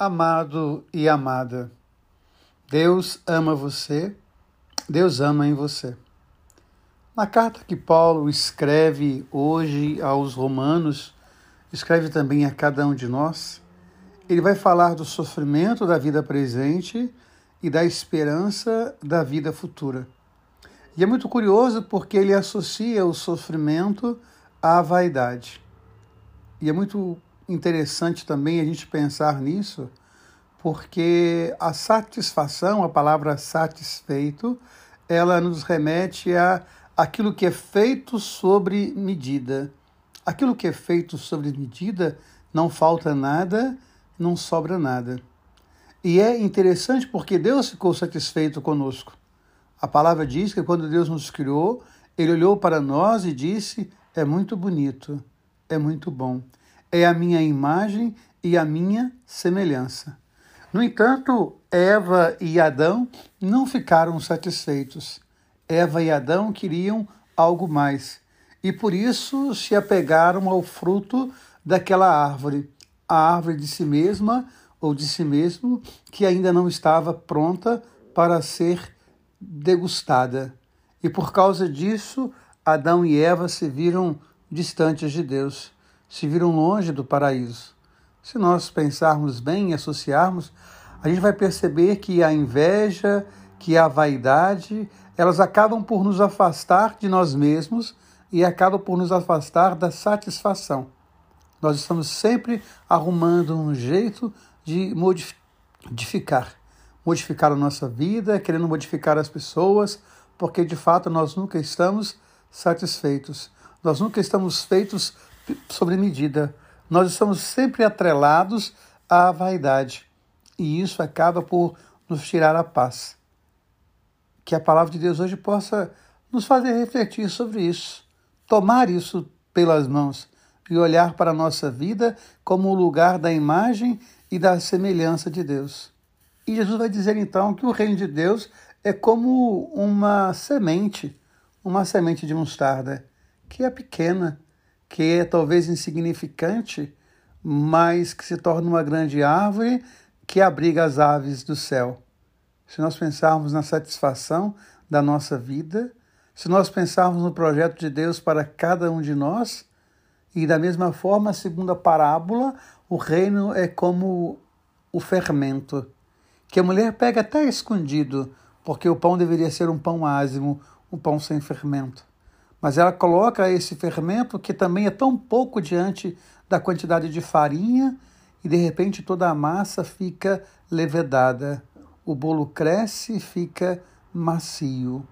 amado e amada. Deus ama você, Deus ama em você. Na carta que Paulo escreve hoje aos Romanos, escreve também a cada um de nós, ele vai falar do sofrimento da vida presente e da esperança da vida futura. E é muito curioso porque ele associa o sofrimento à vaidade. E é muito interessante também a gente pensar nisso, porque a satisfação, a palavra satisfeito, ela nos remete a aquilo que é feito sobre medida. Aquilo que é feito sobre medida não falta nada, não sobra nada. E é interessante porque Deus ficou satisfeito conosco. A palavra diz que quando Deus nos criou, ele olhou para nós e disse: É muito bonito, é muito bom é a minha imagem e a minha semelhança. No entanto, Eva e Adão não ficaram satisfeitos. Eva e Adão queriam algo mais e por isso se apegaram ao fruto daquela árvore, a árvore de si mesma ou de si mesmo que ainda não estava pronta para ser degustada. E por causa disso, Adão e Eva se viram distantes de Deus se viram longe do paraíso. Se nós pensarmos bem e associarmos, a gente vai perceber que a inveja, que a vaidade, elas acabam por nos afastar de nós mesmos e acabam por nos afastar da satisfação. Nós estamos sempre arrumando um jeito de modificar, modificar a nossa vida, querendo modificar as pessoas, porque de fato nós nunca estamos satisfeitos. Nós nunca estamos feitos sobre medida. Nós estamos sempre atrelados à vaidade e isso acaba por nos tirar a paz. Que a palavra de Deus hoje possa nos fazer refletir sobre isso, tomar isso pelas mãos e olhar para a nossa vida como o lugar da imagem e da semelhança de Deus. E Jesus vai dizer então que o reino de Deus é como uma semente, uma semente de mostarda, que é pequena, que é talvez insignificante, mas que se torna uma grande árvore que abriga as aves do céu. Se nós pensarmos na satisfação da nossa vida, se nós pensarmos no projeto de Deus para cada um de nós, e da mesma forma, segundo a parábola, o reino é como o fermento, que a mulher pega até escondido, porque o pão deveria ser um pão ázimo, um pão sem fermento. Mas ela coloca esse fermento, que também é tão pouco diante da quantidade de farinha, e de repente toda a massa fica levedada. O bolo cresce e fica macio.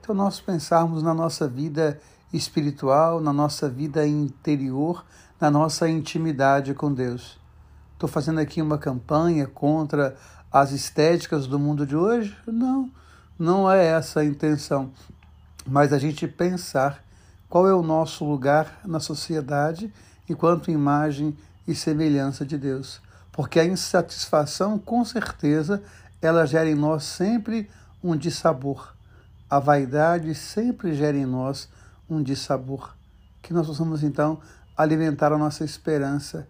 Então, nós pensarmos na nossa vida espiritual, na nossa vida interior, na nossa intimidade com Deus. Estou fazendo aqui uma campanha contra as estéticas do mundo de hoje? Não, não é essa a intenção mas a gente pensar qual é o nosso lugar na sociedade enquanto imagem e semelhança de Deus. Porque a insatisfação, com certeza, ela gera em nós sempre um dissabor. A vaidade sempre gera em nós um dissabor. Que nós possamos, então, alimentar a nossa esperança,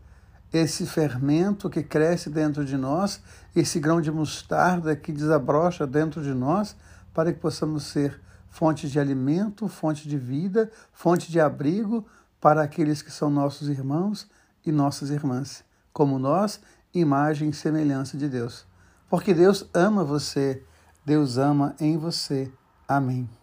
esse fermento que cresce dentro de nós, esse grão de mostarda que desabrocha dentro de nós, para que possamos ser fonte de alimento, fonte de vida, fonte de abrigo para aqueles que são nossos irmãos e nossas irmãs, como nós, imagem e semelhança de Deus. Porque Deus ama você, Deus ama em você. Amém.